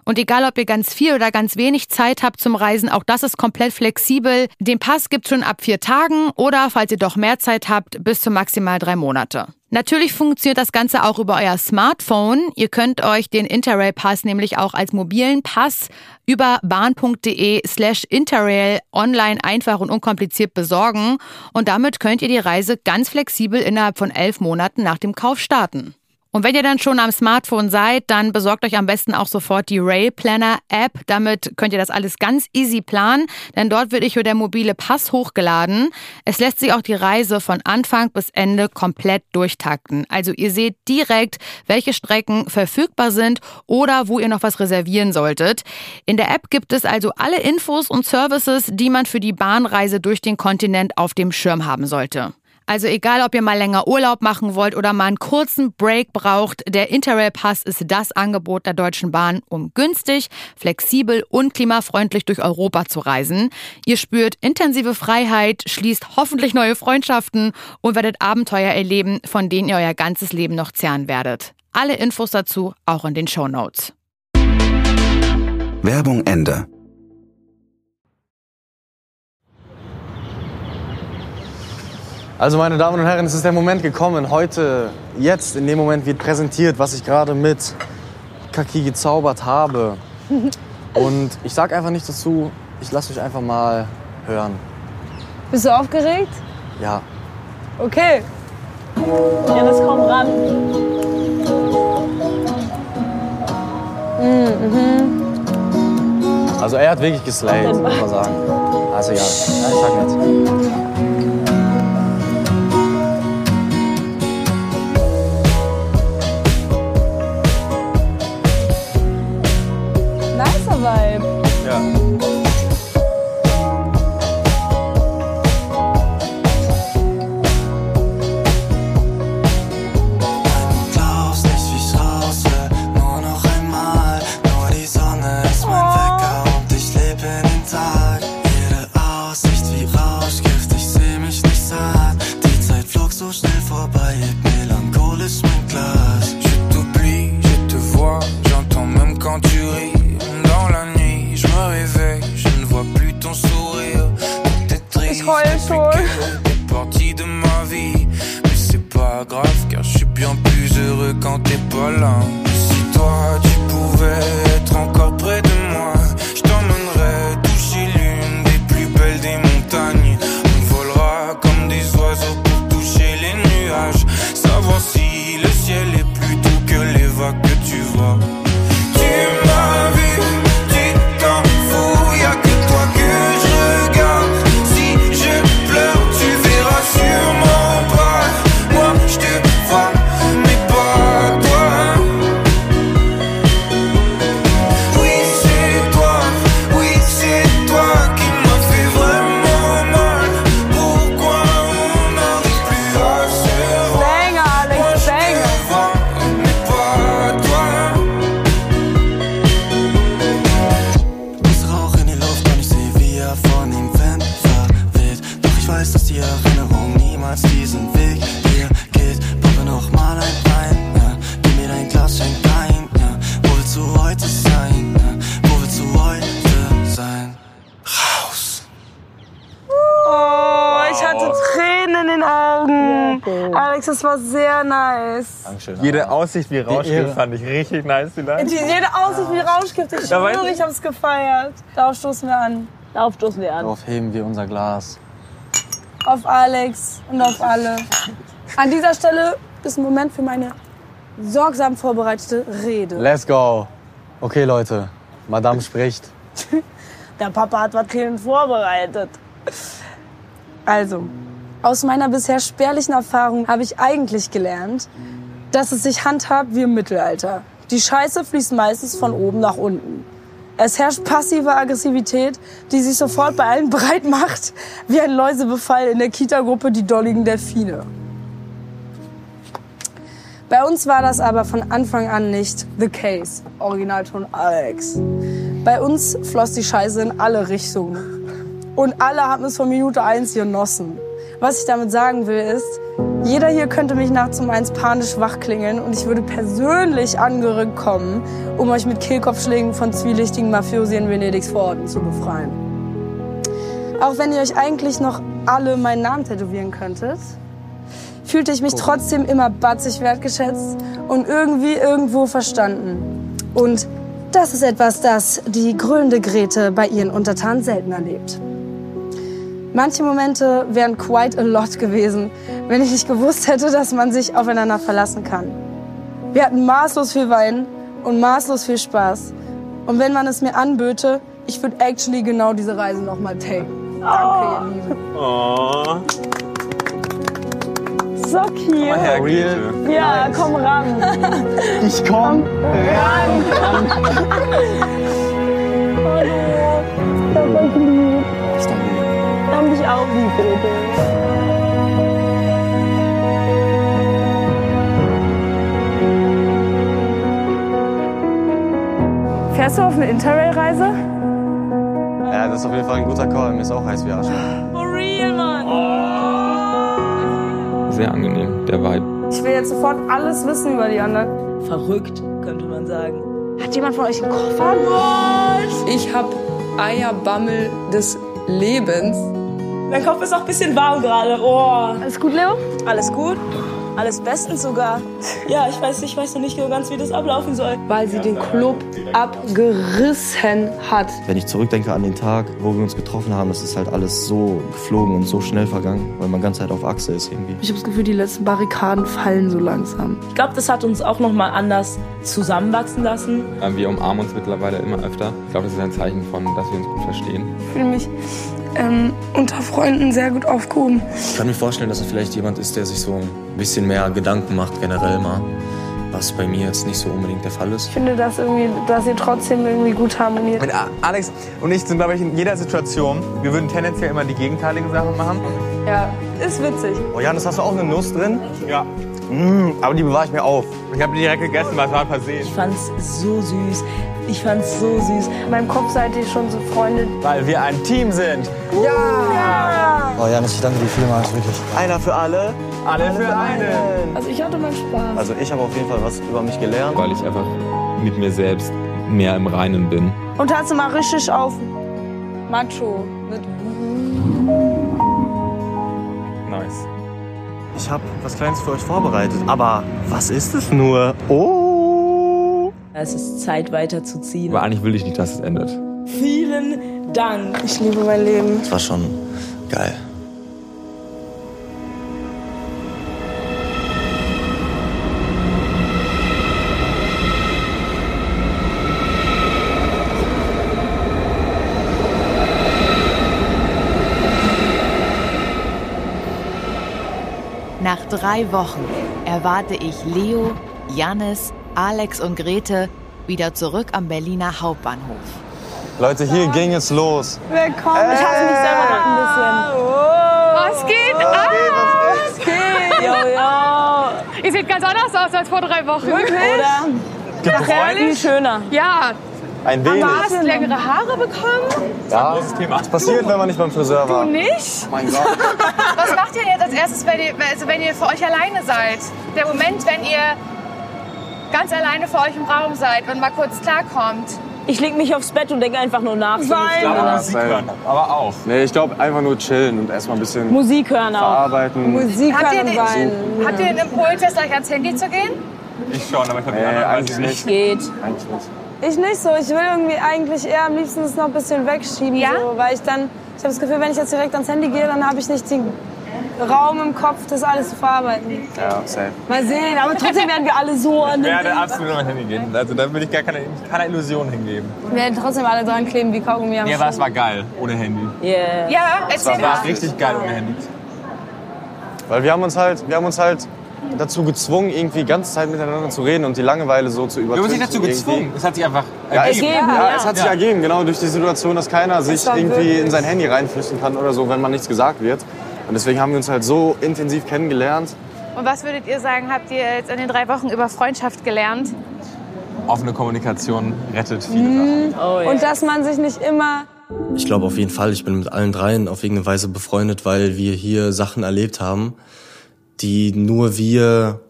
Und egal, ob ihr ganz viel oder ganz wenig Zeit habt zum Reisen, auch das ist komplett flexibel. Den Pass gibt's schon ab vier Tagen oder, falls ihr doch mehr Zeit habt, bis zu maximal drei Monate. Natürlich funktioniert das Ganze auch über euer Smartphone. Ihr könnt euch den Interrail Pass nämlich auch als mobilen Pass über bahn.de slash Interrail online einfach und unkompliziert besorgen. Und damit könnt ihr die Reise ganz flexibel innerhalb von elf Monaten nach dem Kauf starten. Und wenn ihr dann schon am Smartphone seid, dann besorgt euch am besten auch sofort die Rail Planner App. Damit könnt ihr das alles ganz easy planen, denn dort wird euch der mobile Pass hochgeladen. Es lässt sich auch die Reise von Anfang bis Ende komplett durchtakten. Also ihr seht direkt, welche Strecken verfügbar sind oder wo ihr noch was reservieren solltet. In der App gibt es also alle Infos und Services, die man für die Bahnreise durch den Kontinent auf dem Schirm haben sollte. Also egal, ob ihr mal länger Urlaub machen wollt oder mal einen kurzen Break braucht, der Interrail Pass ist das Angebot der Deutschen Bahn, um günstig, flexibel und klimafreundlich durch Europa zu reisen. Ihr spürt intensive Freiheit, schließt hoffentlich neue Freundschaften und werdet Abenteuer erleben, von denen ihr euer ganzes Leben noch zehren werdet. Alle Infos dazu auch in den Show Notes. Werbung Ende. Also meine Damen und Herren, es ist der Moment gekommen. Heute, jetzt, in dem Moment wird präsentiert, was ich gerade mit Kaki gezaubert habe. <laughs> Und ich sag einfach nicht dazu, ich lasse euch einfach mal hören. Bist du aufgeregt? Ja. Okay. Ja, das kommt ran. Mhm. Also er hat wirklich geslayed, muss man sagen. Also. Ja, ich sag nichts. Dankeschön. Jede Aussicht wie. Rauschgift fand ich richtig nice vielleicht. Die, jede Aussicht wie Rauschgift, ich Ja, weiß schwöre, ich. ich hab's gefeiert. Darauf stoßen wir an. Darauf stoßen wir an. Darauf heben wir unser Glas. Auf Alex und auf alle. An dieser Stelle ist ein Moment für meine sorgsam vorbereitete Rede. Let's go. Okay, Leute. Madame spricht. <laughs> Der Papa hat was Kleines vorbereitet. Also, aus meiner bisher spärlichen Erfahrung habe ich eigentlich gelernt, dass es sich handhabt wie im Mittelalter. Die Scheiße fließt meistens von oben nach unten. Es herrscht passive Aggressivität, die sich sofort bei allen <laughs> breit macht, wie ein Läusebefall in der Kita-Gruppe Die Dolligen Delfine. Bei uns war das aber von Anfang an nicht the case. Originalton Alex. Bei uns floss die Scheiße in alle Richtungen. Und alle haben es von Minute eins genossen. Was ich damit sagen will ist, jeder hier könnte mich nachts um eins panisch wachklingeln und ich würde persönlich angerückt kommen, um euch mit Kehlkopfschlägen von zwielichtigen Mafiosi in Venedigs Vororten zu befreien. Auch wenn ihr euch eigentlich noch alle meinen Namen tätowieren könntet, fühlte ich mich trotzdem immer batzig wertgeschätzt und irgendwie irgendwo verstanden. Und das ist etwas, das die grüllende Grete bei ihren Untertanen selten erlebt. Manche Momente wären quite a lot gewesen, wenn ich nicht gewusst hätte, dass man sich aufeinander verlassen kann. Wir hatten maßlos viel Wein und maßlos viel Spaß. Und wenn man es mir anböte, ich würde actually genau diese Reise nochmal taken. Danke, ihr Lieben. Oh. So cute. her, Real. Grete. Ja, komm ran. Ich komm. Hallo. Ich hab euch lieb. Ich danke haben dich auch lieb, Grete. Fährst du auf eine Interrail-Reise? Ja, das ist auf jeden Fall ein guter Call. Mir ist auch heiß wie Arsch. For real, Mann. Sehr angenehm, der Vibe. Ich will jetzt sofort alles wissen über die anderen. Verrückt, könnte man sagen. Hat jemand von euch einen Koffer? Ich hab Eierbammel des Lebens. Mein Kopf ist auch ein bisschen warm gerade. Oh. Alles gut, Leo? Alles gut? Alles bestens sogar. <laughs> Ja, ich weiß, ich weiß noch nicht so ganz, wie das ablaufen soll. Weil sie den Club abgerissen hat. Wenn ich zurückdenke an den Tag, wo wir uns getroffen haben, das ist halt alles so geflogen und so schnell vergangen, weil man ganz halt auf Achse ist irgendwie. Ich habe das Gefühl, die letzten Barrikaden fallen so langsam. Ich glaube, das hat uns auch noch mal anders zusammenwachsen lassen. Ähm, Wir umarmen uns mittlerweile immer öfter. Ich glaube, das ist ein Zeichen von, dass wir uns gut verstehen. Ich fühle mich ähm, unter Freunden sehr gut aufgehoben. Ich kann mir vorstellen, dass er vielleicht jemand ist, der sich so ein bisschen mehr Gedanken macht, generell mal. Was bei mir jetzt nicht so unbedingt der Fall ist. Ich finde, dass, irgendwie, dass ihr trotzdem irgendwie gut harmoniert. A- Alex und ich sind, glaube ich, in jeder Situation, wir würden tendenziell immer die gegenteiligen Sachen machen. Ja, ist witzig. Oh Janis, hast du auch eine Nuss drin? Ja. Mm, aber die bewahre ich mir auf. Ich habe die direkt gegessen, weil es war versehen. Ich fand's so süß. Ich fand's so süß. In meinem Kopf seid ihr schon so Freunde. Weil wir ein Team sind. Oh Janis, ich danke dir vielmals, wirklich. Einer für alle. Alle für einen. Also ich hatte meinen Spaß. Also ich habe auf jeden Fall was über mich gelernt. Weil ich einfach mit mir selbst mehr im Reinen bin. Und hast du mal richtig auf Macho. Mit Nice. Ich habe was Kleines für euch vorbereitet, aber was ist es nur? Oh! Es ist Zeit weiterzuziehen. Aber eigentlich will ich nicht, dass es endet. Vielen Dank. ich liebe mein Leben. Das war schon geil. Nach drei Wochen erwarte ich Leo, Jannis, Alex und Grete wieder zurück am Berliner Hauptbahnhof. Leute, hier ging es los. Willkommen. Ich hasse mich selber noch ein Was geht ab? Was geht? Jo, jo. Ihr seht ganz anders aus als vor drei Wochen. Oder? Ach, ehrlich? schöner. Ja. Ein Du wenig. hast längere Haare bekommen? Ja, was passiert, wenn man nicht beim Friseur war? Du nicht? Mein Gott. Was macht ihr jetzt als erstes, wenn ihr, also wenn ihr für euch alleine seid? Der Moment, wenn ihr ganz alleine für euch im Raum seid und mal kurz klarkommt. Ich leg mich aufs Bett und denke einfach nur nach. so. Stunde lang. Musik hören, aber auch. Nee, ich glaube einfach nur chillen und erstmal ein bisschen Musik hören auch. verarbeiten. Musik Habt hören und weinen. habt ihr den Impuls, jetzt gleich ans Handy zu gehen? Ich schon, aber ich glaube, Nee, die anderen weiß eigentlich ich nicht. Geht. Eigentlich nicht. Ich nicht so. Ich will irgendwie eigentlich eher am liebsten das noch ein bisschen wegschieben. Ja? So, weil ich dann, ich habe das Gefühl, wenn ich jetzt direkt ans Handy gehe, dann habe ich nicht den Raum im Kopf, das alles zu verarbeiten. Ja, safe. Mal sehen, aber trotzdem werden wir alle so an Ich dem werde absolut an mein Handy gehen. Also da will ich gar keine, keine Illusion hingeben. Wir werden trotzdem alle dran kleben wie Kaugummi am Nee, aber es war geil, ohne Handy. Yeah. Ja, Es war mal. richtig geil ohne Handy. Weil wir haben uns halt, wir haben uns halt dazu gezwungen, irgendwie die ganze Zeit miteinander zu reden und die Langeweile so zu Wir haben uns nicht dazu irgendwie. gezwungen. Es hat sich einfach Ja, es, ergeben. ja, es hat sich Ja. ergeben, genau durch die Situation, dass keiner sich war irgendwie wirklich- in sein Handy reinflüchten kann oder so, wenn man nichts gesagt wird. Und deswegen haben wir uns halt so intensiv kennengelernt. Und was würdet ihr sagen, habt ihr jetzt in den drei Wochen über Freundschaft gelernt? Offene Kommunikation rettet viele Sachen. Oh, Und dass man sich nicht immer Ich glaube auf jeden Fall, ich bin mit allen dreien auf irgendeine Weise befreundet, weil wir hier Sachen erlebt haben, die nur wir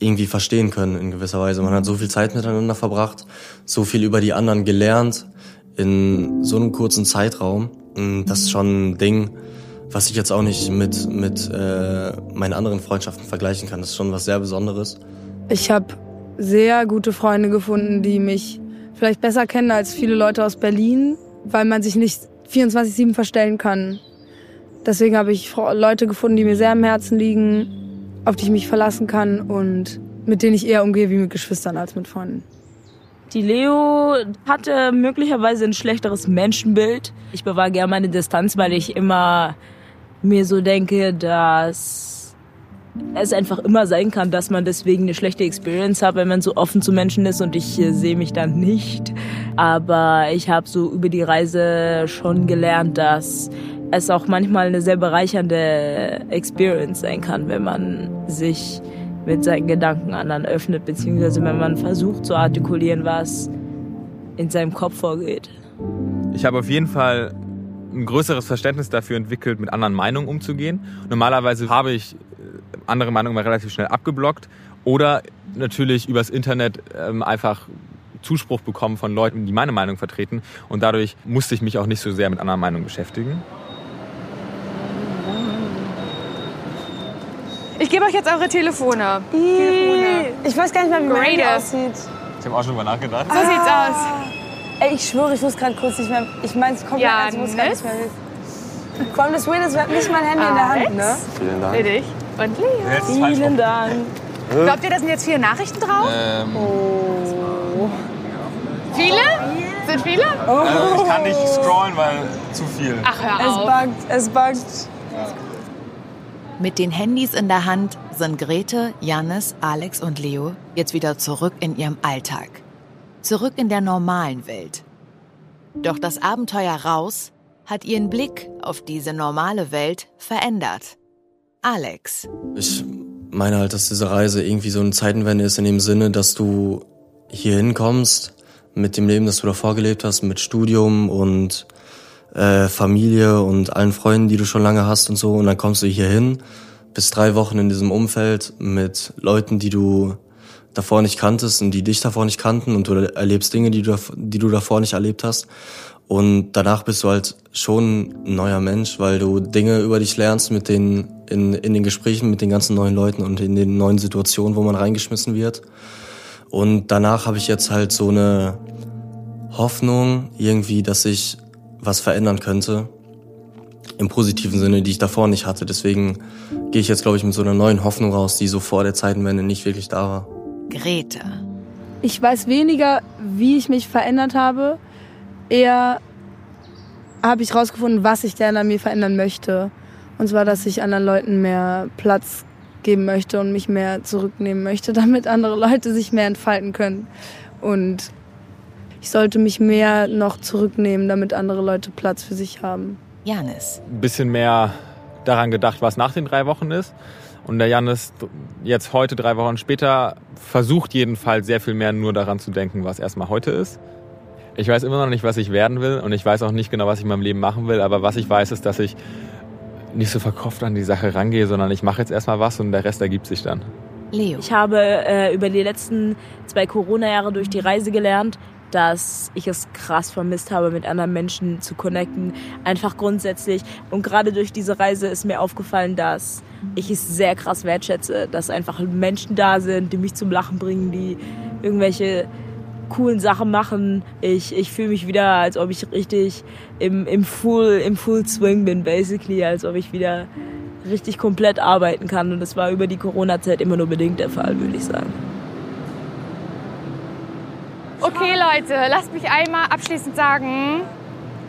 irgendwie verstehen können in gewisser Weise. Man hat so viel Zeit miteinander verbracht, so viel über die anderen gelernt in so einem kurzen Zeitraum. Das ist schon ein Ding, was ich jetzt auch nicht mit, mit äh, meinen anderen Freundschaften vergleichen kann. Das ist schon was sehr Besonderes. Ich habe sehr gute Freunde gefunden, die mich vielleicht besser kennen als viele Leute aus Berlin, weil man sich nicht 24-7 verstellen kann. Deswegen habe ich Leute gefunden, die mir sehr am Herzen liegen, auf die ich mich verlassen kann und mit denen ich eher umgehe wie mit Geschwistern als mit Freunden. Die Leo hatte möglicherweise ein schlechteres Menschenbild. Ich bewahre gerne meine Distanz, weil ich immer mir so denke, dass es einfach immer sein kann, dass man deswegen eine schlechte Experience hat, wenn man so offen zu Menschen ist und ich äh, sehe mich dann nicht. Aber ich habe so über die Reise schon gelernt, dass es auch manchmal eine sehr bereichernde Experience sein kann, wenn man sich mit seinen Gedanken anderen öffnet, beziehungsweise wenn man versucht zu artikulieren, was in seinem Kopf vorgeht. Ich habe auf jeden Fall ein größeres Verständnis dafür entwickelt, mit anderen Meinungen umzugehen. Normalerweise habe ich äh, andere Meinungen immer relativ schnell abgeblockt oder natürlich übers Internet ähm, einfach Zuspruch bekommen von Leuten, die meine Meinung vertreten. Und dadurch musste ich mich auch nicht so sehr mit anderen Meinungen beschäftigen. Ich gebe euch jetzt eure Telefone. Telefone. Ich weiß gar nicht mehr, wie mein Handy Greatest. aussieht. Ich habe auch schon drüber nachgedacht. So sieht's aus. Ey, ich schwöre, ich wusste gerade kurz nicht mehr. Ich meine, es kommt Ja, ich wusste Nis? nicht mehr. Vor allem das Weird ist, wir hatten nicht mal ein Handy in der Hand, ne? Vielen Dank. Richtig. Und Leo. Vielen Dank. Glaubt ihr, da sind jetzt viele Nachrichten drauf? Ähm, Viele? Sind viele? also ich kann nicht scrollen, weil zu viel. Ach, hör Es auf. buggt, es buggt. Mit den Handys in der Hand sind Grete, Jannis, Alex und Leo jetzt wieder zurück in ihrem Alltag. Zurück in der normalen Welt. Doch das Abenteuer raus hat ihren Blick auf diese normale Welt verändert. Alex. Ich meine halt, dass diese Reise irgendwie so eine Zeitenwende ist in dem Sinne, dass du hier hinkommst mit dem Leben, das du davor gelebt hast, mit Studium und äh, Familie und allen Freunden, die du schon lange hast und so. Und dann kommst du hier hin, bist drei Wochen in diesem Umfeld mit Leuten, die du davor nicht kanntest und die dich davor nicht kannten und du erlebst Dinge, die du, die du davor nicht erlebt hast. Und danach bist du halt schon ein neuer Mensch, weil du Dinge über dich lernst mit den, in, in den Gesprächen mit den ganzen neuen Leuten und in den neuen Situationen, wo man reingeschmissen wird. Und danach habe ich jetzt halt so eine Hoffnung irgendwie, dass sich was verändern könnte. Im positiven Sinne, die ich davor nicht hatte. Deswegen gehe ich jetzt, glaube ich, mit so einer neuen Hoffnung raus, die so vor der Zeitenwende nicht wirklich da war. Grete. Ich weiß weniger, wie ich mich verändert habe. Eher habe ich rausgefunden, was ich gerne an mir verändern möchte. Und zwar, dass ich anderen Leuten mehr Platz geben möchte und mich mehr zurücknehmen möchte, <laughs> damit andere Leute sich mehr entfalten können. Und ich sollte mich mehr noch zurücknehmen, damit andere Leute Platz für sich haben. Janis. Ein bisschen mehr daran gedacht, was nach den drei Wochen ist. Und der Janis jetzt heute, drei Wochen später, versucht jedenfalls sehr viel mehr nur daran zu denken, was erstmal heute ist. Ich weiß immer noch nicht, was ich werden will und ich weiß auch nicht genau, was ich in meinem Leben machen will, aber was ich weiß, ist, dass ich nicht so verkopft an die Sache rangehe, sondern ich mache jetzt erstmal was und der Rest ergibt sich dann. Leo. Ich habe äh, über die letzten zwei Corona-Jahre durch die Reise gelernt, dass ich es krass vermisst habe, mit anderen Menschen zu connecten. Einfach grundsätzlich. Und gerade durch diese Reise ist mir aufgefallen, dass ich es sehr krass wertschätze, dass einfach Menschen da sind, die mich zum Lachen bringen, die irgendwelche coolen Sachen machen. Ich, ich fühle mich wieder, als ob ich richtig im, im, Full, im Full Swing bin, basically, als ob ich wieder richtig komplett arbeiten kann. Und das war über die Corona-Zeit immer nur bedingt der Fall, würde ich sagen. Okay, Leute, lasst mich einmal abschließend sagen,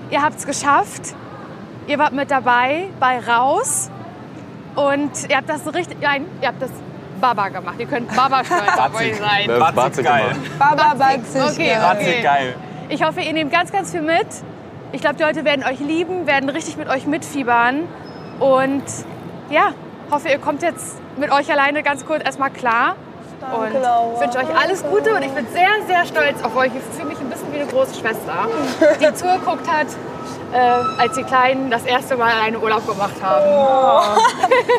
ihr habt es geschafft. Ihr wart mit dabei bei Raus. Und ihr habt das so richtig, nein, ihr habt das Baba gemacht. Ihr könnt Baba stolz auf euch sein. Das ist Batzig geil. Baba Batzig. Okay, Batzig okay. geil. Ich hoffe, ihr nehmt ganz, ganz viel mit. Ich glaube, die Leute werden euch lieben, werden richtig mit euch mitfiebern. Und ja, hoffe, ihr kommt jetzt mit euch alleine ganz kurz erstmal klar. und ich wünsche euch alles Gute und ich bin sehr, sehr stolz auf euch. Ich fühle mich ein bisschen wie eine große Schwester, die <laughs> zugeguckt hat, äh, als die Kleinen das erste Mal alleine Urlaub gemacht haben.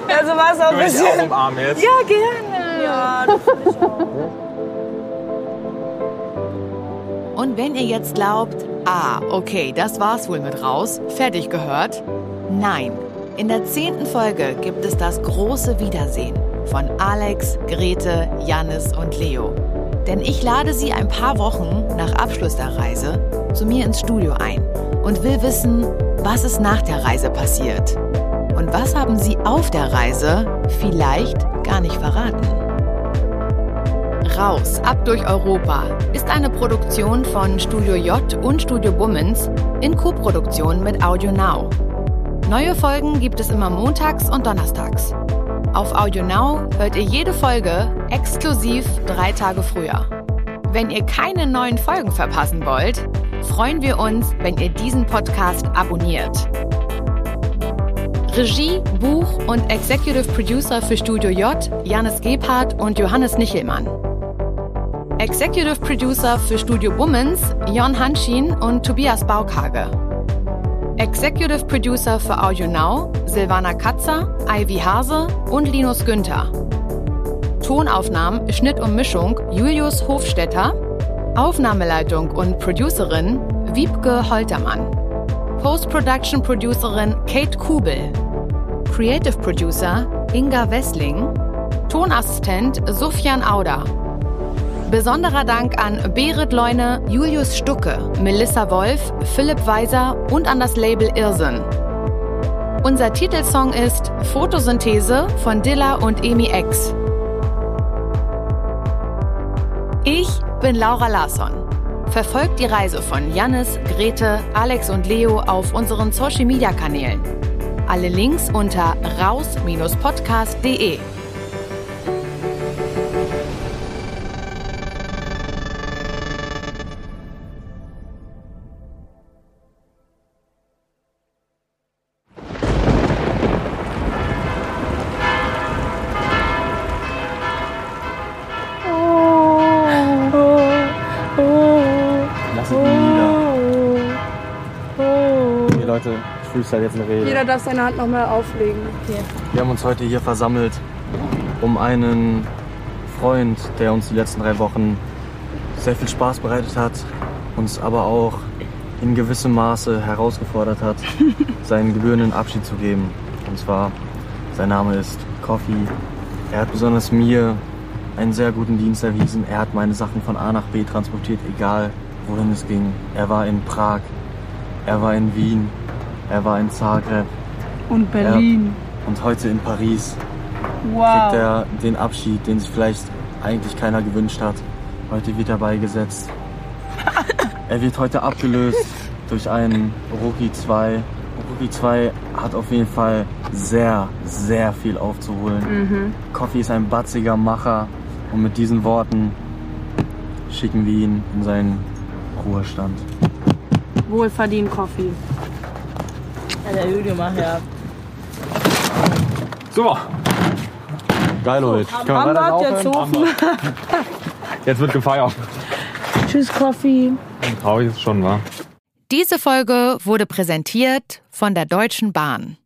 Also war es auch ein dich auch bisschen. umarmen jetzt? Ja, gerne. Ja, das ich auch. Und wenn ihr jetzt glaubt, ah, okay, das war's wohl mit raus, fertig gehört? Nein. In der zehnten Folge gibt es das große Wiedersehen von Alex, Grete, Jannis und Leo. Denn ich lade sie ein paar Wochen nach Abschluss der Reise zu mir ins Studio ein und will wissen, was ist nach der Reise passiert. Und was haben sie auf der Reise vielleicht gar nicht verraten. Raus, ab durch Europa ist eine Produktion von Studio J und Studio Bummens in Koproduktion mit Audio Now. Neue Folgen gibt es immer montags und donnerstags. Auf Audio Now hört ihr jede Folge exklusiv drei Tage früher. Wenn ihr keine neuen Folgen verpassen wollt, freuen wir uns, wenn ihr diesen Podcast abonniert. Regie, Buch und Executive Producer für Studio J, Janis Gebhardt und Johannes Nichelmann. Executive Producer für Studio Womans, Jon Hanschin und Tobias Baukage. Executive Producer für Audio Now, Silvana Katzer, Ivy Hase und Linus Günther. Tonaufnahmen, Schnitt und Mischung Julius Hofstetter. Aufnahmeleitung und Producerin Wiebke Holtermann. Post-Production Producerin Kate Kubel. Creative Producer Inga Wessling. Tonassistent Sufjan Auder. Besonderer Dank an Berit Leune, Julius Stucke, Melissa Wolf, Philipp Weiser und an das Label Irrsinn. Unser Titelsong ist Photosynthese von Dilla und Emi X. Ich bin Laura Larsson. Verfolgt die Reise von Jannis, Grete, Alex und Leo auf unseren Social Media Kanälen. Alle Links unter raus-podcast.de. Freestyle jetzt eine Rede. Jeder darf seine Hand nochmal auflegen. Hier. Wir haben uns heute hier versammelt, um einen Freund, der uns die letzten drei Wochen sehr viel Spaß bereitet hat, uns aber auch in gewissem Maße herausgefordert hat, <laughs> seinen gebührenden Abschied zu geben. Und zwar, sein Name ist Coffee. Er hat besonders mir einen sehr guten Dienst erwiesen. Er hat meine Sachen von A nach B transportiert, egal wohin es ging. Er war in Prag, er war in Wien, er war in Zagreb. Und Berlin. Er, und heute in Paris Wow. kriegt er den Abschied, den sich vielleicht eigentlich keiner gewünscht hat. Heute wird er beigesetzt. <laughs> er wird heute abgelöst durch einen Rookie 2. Rookie 2 hat auf jeden Fall sehr, sehr viel aufzuholen. Mhm. Coffee ist ein batziger Macher und mit diesen Worten schicken wir ihn in seinen Ruhestand. Wohlverdient Coffee. Der Video macht ja. So. Geil, Leute. Am Ambert, jetzt Hofen. Jetzt wird gefeiert. Tschüss, Coffee. Traurig ist schon, wa? Diese Folge wurde präsentiert von der Deutschen Bahn.